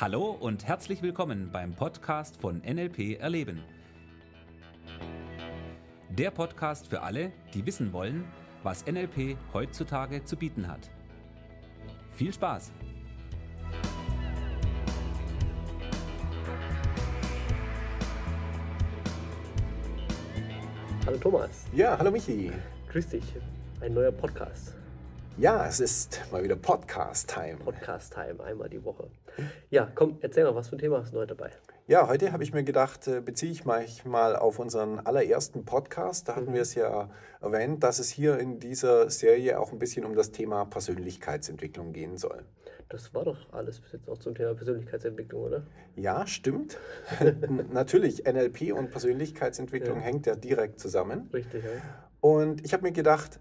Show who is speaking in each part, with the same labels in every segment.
Speaker 1: Hallo und herzlich willkommen beim Podcast von NLP Erleben. Der Podcast für alle, die wissen wollen, was NLP heutzutage zu bieten hat. Viel Spaß!
Speaker 2: Hallo Thomas.
Speaker 3: Ja, hallo Michi.
Speaker 2: Grüß dich. Ein neuer Podcast.
Speaker 3: Ja, es ist mal wieder Podcast-Time.
Speaker 2: Podcast-Time, einmal die Woche. Ja, komm, erzähl mal, was für ein Thema hast du heute dabei?
Speaker 3: Ja, heute habe ich mir gedacht, äh, beziehe ich mich mal auf unseren allerersten Podcast. Da hatten
Speaker 2: Mhm.
Speaker 3: wir es ja erwähnt, dass es hier in dieser Serie auch ein bisschen um das Thema Persönlichkeitsentwicklung gehen soll.
Speaker 2: Das war doch alles bis jetzt noch zum Thema Persönlichkeitsentwicklung, oder?
Speaker 3: Ja, stimmt. Natürlich, NLP und Persönlichkeitsentwicklung
Speaker 2: Ja.
Speaker 3: hängt ja direkt zusammen.
Speaker 2: Richtig, ja.
Speaker 3: Und ich habe mir gedacht,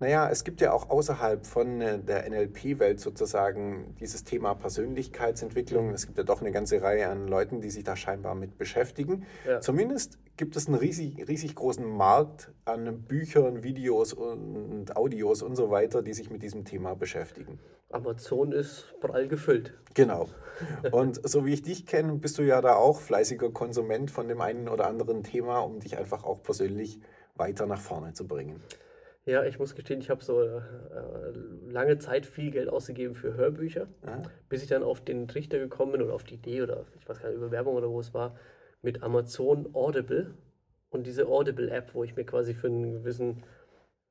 Speaker 3: naja, es gibt ja auch außerhalb von äh, der NLP-Welt sozusagen dieses Thema Persönlichkeitsentwicklung. Es gibt ja doch eine ganze Reihe an Leuten, die sich da scheinbar mit beschäftigen.
Speaker 2: Ja.
Speaker 3: Zumindest gibt es einen riesig, riesig großen Markt an Büchern, Videos und Audios und so weiter, die sich mit diesem Thema beschäftigen.
Speaker 2: Amazon ist prall gefüllt.
Speaker 3: Genau. Und so wie ich dich kenne, bist du ja da auch fleißiger Konsument von dem einen oder anderen Thema, um dich einfach auch persönlich weiter nach vorne zu bringen.
Speaker 2: Ja, ich muss gestehen, ich habe so äh, lange Zeit viel Geld ausgegeben für Hörbücher,
Speaker 3: Ja.
Speaker 2: bis ich dann auf den Trichter gekommen bin oder auf die Idee oder ich weiß gar nicht, über Werbung oder wo es war, mit Amazon Audible und diese Audible-App, wo ich mir quasi für einen gewissen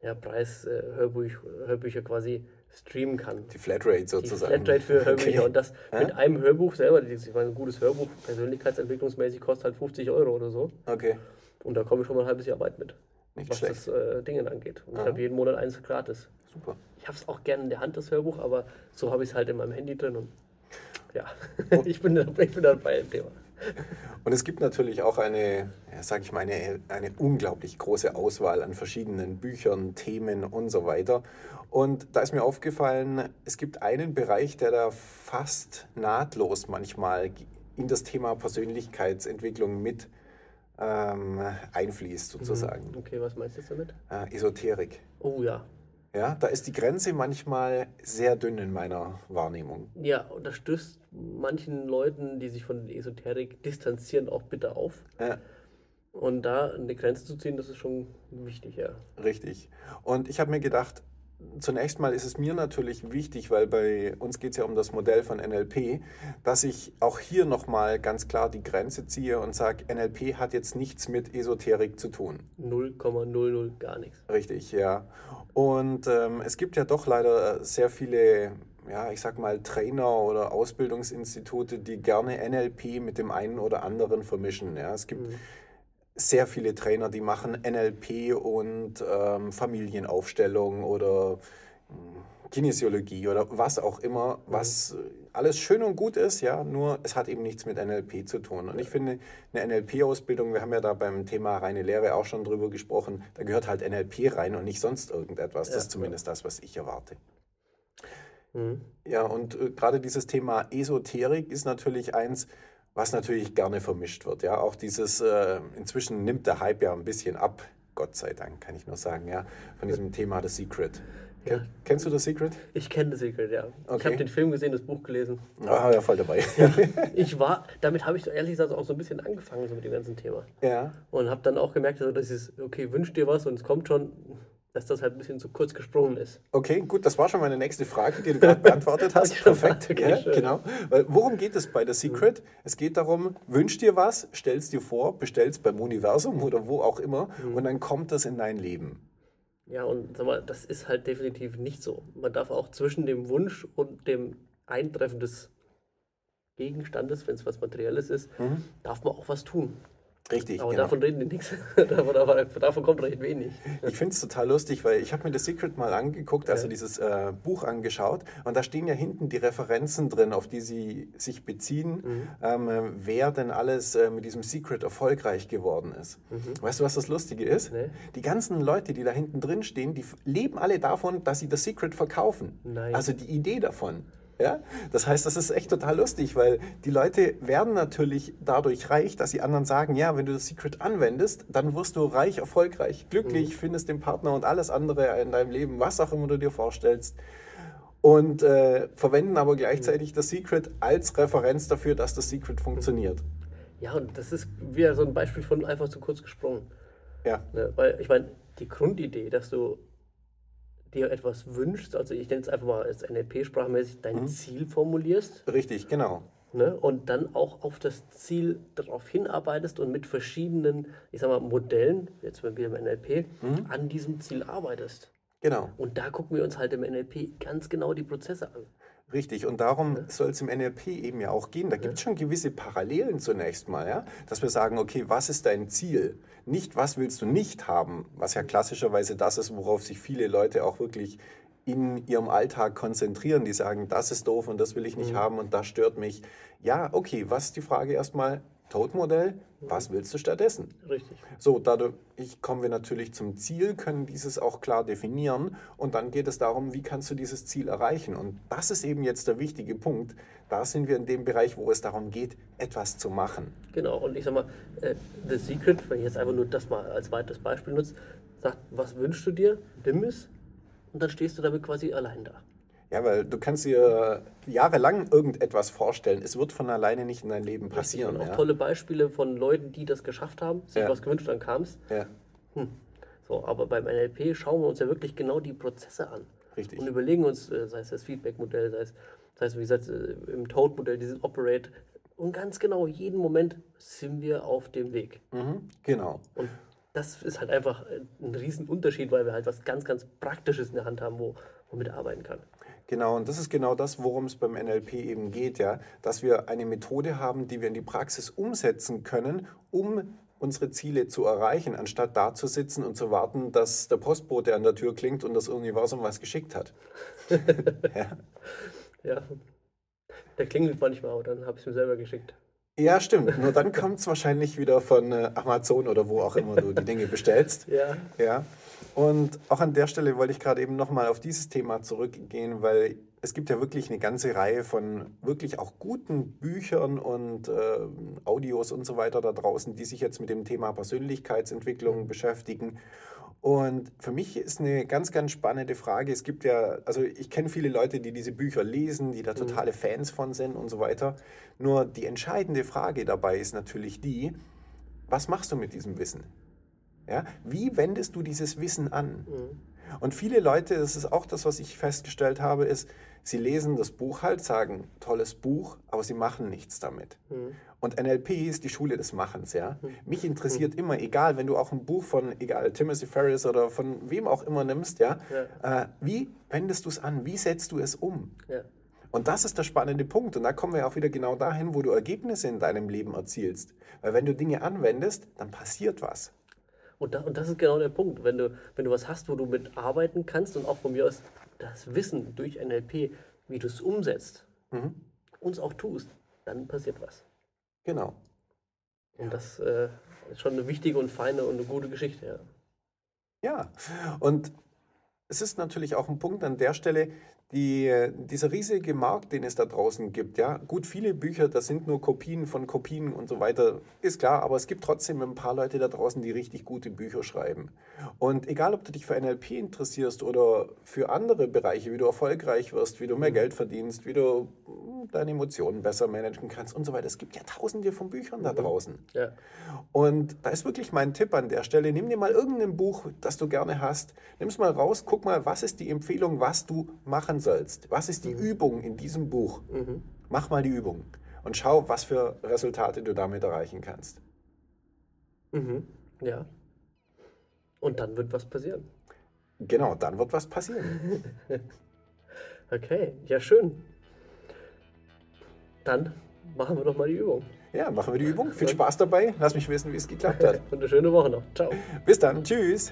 Speaker 2: ja, Preis äh, Hörbuch, Hörbücher quasi streamen kann.
Speaker 3: Die Flatrate
Speaker 2: Die
Speaker 3: sozusagen.
Speaker 2: Flatrate für Hörbücher
Speaker 3: Okay.
Speaker 2: und das
Speaker 3: Ja?
Speaker 2: mit einem Hörbuch selber, ich meine, ein gutes Hörbuch, persönlichkeitsentwicklungsmäßig, kostet halt 50 Euro oder so.
Speaker 3: Okay,
Speaker 2: Und da komme ich schon mal ein halbes Jahr weit mit,
Speaker 3: nicht
Speaker 2: was
Speaker 3: schlecht.
Speaker 2: das äh, Dingen angeht. Und ich
Speaker 3: Aha.
Speaker 2: habe jeden Monat eins gratis.
Speaker 3: Super.
Speaker 2: Ich habe es auch gerne in der Hand, das Hörbuch, aber so habe ich es halt in meinem Handy drin. Und ja,
Speaker 3: Oh.
Speaker 2: ich, bin, ich bin dabei im Thema.
Speaker 3: Und es gibt natürlich auch eine, ja, sag ich mal, eine, eine unglaublich große Auswahl an verschiedenen Büchern, Themen und so weiter. Und da ist mir aufgefallen, es gibt einen Bereich, der da fast nahtlos manchmal in das Thema Persönlichkeitsentwicklung mit ähm, einfließt, sozusagen.
Speaker 2: Okay, was meinst du damit?
Speaker 3: Äh, Esoterik.
Speaker 2: Oh ja.
Speaker 3: Ja, da ist die Grenze manchmal sehr dünn in meiner Wahrnehmung.
Speaker 2: Ja, und das stößt manchen Leuten, die sich von Esoterik distanzieren, auch bitter auf.
Speaker 3: Ja.
Speaker 2: Und da eine Grenze zu ziehen, das ist schon wichtig, ja.
Speaker 3: Richtig. Und ich habe mir gedacht, zunächst mal ist es mir natürlich wichtig, weil bei uns geht es ja um das Modell von NLP, dass ich auch hier nochmal ganz klar die Grenze ziehe und sage, NLP hat jetzt nichts mit Esoterik zu tun.
Speaker 2: 0,00 gar nichts.
Speaker 3: Richtig, ja. Und ähm, es gibt ja doch leider sehr viele, ja, ich sag mal, Trainer oder Ausbildungsinstitute, die gerne NLP mit dem einen oder anderen vermischen. Ja. Es gibt sehr viele Trainer, die machen NLP und ähm, Familienaufstellung oder mh, Kinesiologie oder was auch immer, was äh, alles schön und gut ist, ja, nur es hat eben nichts mit NLP zu tun. Und ich finde, eine NLP-Ausbildung, wir haben ja da beim Thema reine Lehre auch schon drüber gesprochen, da gehört halt NLP rein und nicht sonst irgendetwas. Das
Speaker 2: Ja,
Speaker 3: ist zumindest das, was ich erwarte.
Speaker 2: Mhm.
Speaker 3: Ja, und äh, gerade dieses Thema Esoterik ist natürlich eins, was natürlich gerne vermischt wird. Ja, auch dieses, äh, inzwischen nimmt der Hype ja ein bisschen ab, Gott sei Dank, kann ich nur sagen, ja, von diesem Thema The Secret.
Speaker 2: Ja.
Speaker 3: Kennst du The Secret?
Speaker 2: Ich kenne The Secret, ja. Ich
Speaker 3: Okay.
Speaker 2: habe den Film gesehen, das Buch gelesen.
Speaker 3: Ah, ja, voll dabei.
Speaker 2: Ich war, damit habe ich ehrlich gesagt auch so ein bisschen angefangen, so mit dem ganzen Thema.
Speaker 3: ja,
Speaker 2: Und habe dann auch gemerkt, also, dass es, okay, wünsch dir was und es kommt schon, dass das halt ein bisschen zu kurz gesprungen ist.
Speaker 3: okay, gut, das war schon meine nächste Frage, die du gerade beantwortet hast. Perfekt,
Speaker 2: okay,
Speaker 3: ja, genau. Worum geht es bei The Secret? Es geht darum, wünsch dir was, stell's dir vor, bestell's beim Universum oder wo auch immer und dann kommt das in dein Leben.
Speaker 2: Ja, und sag mal, das ist halt definitiv nicht so. Man darf auch zwischen dem Wunsch und dem Eintreffen des Gegenstandes, wenn es was Materielles ist, darf man auch was tun.
Speaker 3: Richtig,
Speaker 2: Aber
Speaker 3: genau.
Speaker 2: davon reden die nichts. davon, davon, davon kommt recht wenig.
Speaker 3: Ich finde es total lustig, weil ich habe mir The Secret mal angeguckt, also
Speaker 2: Ja.
Speaker 3: dieses äh, Buch angeschaut und da stehen ja hinten die Referenzen drin, auf die sie sich beziehen,
Speaker 2: Mhm.
Speaker 3: ähm, äh, wer denn alles äh, mit diesem Secret erfolgreich geworden ist. Weißt du, was das Lustige ist?
Speaker 2: Mhm. Nee.
Speaker 3: Die ganzen Leute, die da hinten drin stehen, die leben alle davon, dass sie The Secret verkaufen.
Speaker 2: Nein.
Speaker 3: Also die Idee davon. Ja? Das heißt, das ist echt total lustig, weil die Leute werden natürlich dadurch reich, dass sie anderen sagen, ja, wenn du das Secret anwendest, dann wirst du reich, erfolgreich, glücklich, findest den Partner und alles andere in deinem Leben, was auch immer du dir vorstellst. und äh, verwenden aber gleichzeitig das Secret als Referenz dafür, dass das Secret funktioniert.
Speaker 2: Ja, und das ist wieder so ein Beispiel von einfach zu kurz gesprungen.
Speaker 3: Ja.
Speaker 2: Ne? Weil ich meine, die Grundidee, dass du dir etwas wünschst, also ich nenne es einfach mal als NLP-sprachmäßig, dein
Speaker 3: Mhm.
Speaker 2: Ziel formulierst
Speaker 3: Richtig, genau.
Speaker 2: ne? und dann auch auf das Ziel darauf hinarbeitest und mit verschiedenen, ich sag mal, Modellen, jetzt wieder im NLP,
Speaker 3: Mhm.
Speaker 2: an diesem Ziel arbeitest.
Speaker 3: Genau.
Speaker 2: Und da gucken wir uns halt im NLP ganz genau die Prozesse an.
Speaker 3: Richtig, und darum soll es im NLP eben ja auch gehen. Da gibt es schon gewisse Parallelen zunächst mal, ja? dass wir sagen, okay, was ist dein Ziel? Nicht, was willst du nicht haben, was ja klassischerweise das ist, worauf sich viele Leute auch wirklich in ihrem Alltag konzentrieren. Die sagen, das ist doof und das will ich nicht haben und das stört mich. Ja, okay, was ist die Frage erstmal? Todmodell, was willst du stattdessen?
Speaker 2: Richtig.
Speaker 3: So, dadurch kommen wir natürlich zum Ziel, können dieses auch klar definieren und dann geht es darum, wie kannst du dieses Ziel erreichen. Und das ist eben jetzt der wichtige Punkt. Da sind wir in dem Bereich, wo es darum geht, etwas zu machen.
Speaker 2: Genau, und ich sag mal, äh, The Secret, wenn ich jetzt einfach nur das mal als weiteres Beispiel nutze, sagt, was wünschst du dir, nimm es, und dann stehst du damit quasi allein da.
Speaker 3: Ja, weil du kannst dir jahrelang irgendetwas vorstellen. Es wird von alleine nicht in dein Leben passieren.
Speaker 2: und auch
Speaker 3: Ja?
Speaker 2: tolle Beispiele von Leuten, die das geschafft haben, sich
Speaker 3: Ja.
Speaker 2: was gewünscht, dann kam es.
Speaker 3: Ja,
Speaker 2: So, aber beim NLP schauen wir uns ja wirklich genau die Prozesse an.
Speaker 3: Richtig.
Speaker 2: Und überlegen uns, äh, sei es das Feedback-Modell, sei es, sei es, wie gesagt, äh, im Toad-Modell, dieses Operate. Und ganz genau, jeden Moment sind wir auf dem Weg.
Speaker 3: mhm, genau.
Speaker 2: Und das ist halt einfach ein Riesenunterschied, weil wir halt was ganz, ganz Praktisches in der Hand haben, wo man mit arbeiten kann.
Speaker 3: Genau, und das ist genau das, worum es beim NLP eben geht, ja, dass wir eine Methode haben, die wir in die Praxis umsetzen können, um unsere Ziele zu erreichen, anstatt da zu sitzen und zu warten, dass der Postbote an der Tür klingt und das Universum was geschickt hat. ja.
Speaker 2: Ja. Der klingelt manchmal, aber dann habe ich es mir selber geschickt.
Speaker 3: Ja, stimmt. Nur dann kommt es wahrscheinlich wieder von äh, Amazon oder wo auch immer du die Dinge bestellst.
Speaker 2: Ja.
Speaker 3: Ja, und auch an der Stelle wollte ich gerade eben nochmal auf dieses Thema zurückgehen, weil es gibt ja wirklich eine ganze Reihe von wirklich auch guten Büchern und äh, Audios und so weiter da draußen, die sich jetzt mit dem Thema Persönlichkeitsentwicklung beschäftigen. Und für mich ist eine ganz, ganz spannende Frage. Es gibt ja, also ich kenne viele Leute, die diese Bücher lesen, die da totale Fans von sind und so weiter. Nur die entscheidende Frage dabei ist natürlich die, was machst du mit diesem Wissen? Ja? Wie wendest du dieses Wissen an? Und viele Leute, das ist auch das, was ich festgestellt habe, ist, sie lesen das Buch halt, sagen, tolles Buch, aber sie machen nichts damit. Und NLP ist die Schule des Machens, ja. Mich interessiert immer, egal, wenn du auch ein Buch von, egal, Timothy Ferris oder von wem auch immer nimmst, ja, Äh, wie wendest du es an? Wie setzt du es um?
Speaker 2: Ja.
Speaker 3: Und das ist der spannende Punkt. Und da kommen wir auch wieder genau dahin, wo du Ergebnisse in deinem Leben erzielst. Weil wenn du Dinge anwendest, dann passiert was.
Speaker 2: Und, da, und das ist genau der Punkt. Wenn du, wenn du was hast, wo du mit arbeiten kannst und auch von mir aus das Wissen durch NLP, wie du es umsetzt, uns auch tust, dann passiert was.
Speaker 3: Genau.
Speaker 2: Und das äh, ist schon eine wichtige und feine und eine gute Geschichte. Ja.
Speaker 3: Ja, und es ist natürlich auch ein Punkt an der Stelle, die, dieser riesige Markt, den es da draußen gibt, ja, gut, viele Bücher, das sind nur Kopien von Kopien und so weiter, ist klar, aber es gibt trotzdem ein paar Leute da draußen, die richtig gute Bücher schreiben. Und egal, ob du dich für NLP interessierst oder für andere Bereiche, wie du erfolgreich wirst, wie du mehr Geld verdienst, wie du hm, deine Emotionen besser managen kannst und so weiter, es gibt ja tausende von Büchern da draußen.
Speaker 2: Ja.
Speaker 3: Und da ist wirklich mein Tipp an der Stelle, nimm dir mal irgendein Buch, das du gerne hast, nimm es mal raus, guck mal, was ist die Empfehlung, was du machen sollst. Was ist die Übung in diesem Buch? Mach mal die Übung und schau, was für Resultate du damit erreichen kannst.
Speaker 2: Mhm. Ja. Und dann wird was passieren.
Speaker 3: Genau, dann wird was passieren.
Speaker 2: Okay, ja schön. Dann machen wir doch mal die Übung.
Speaker 3: Ja, machen wir die Übung. Viel Spaß dabei. Lass mich wissen, wie es geklappt hat.
Speaker 2: Und eine schöne Woche noch. Ciao.
Speaker 3: Bis dann. Tschüss.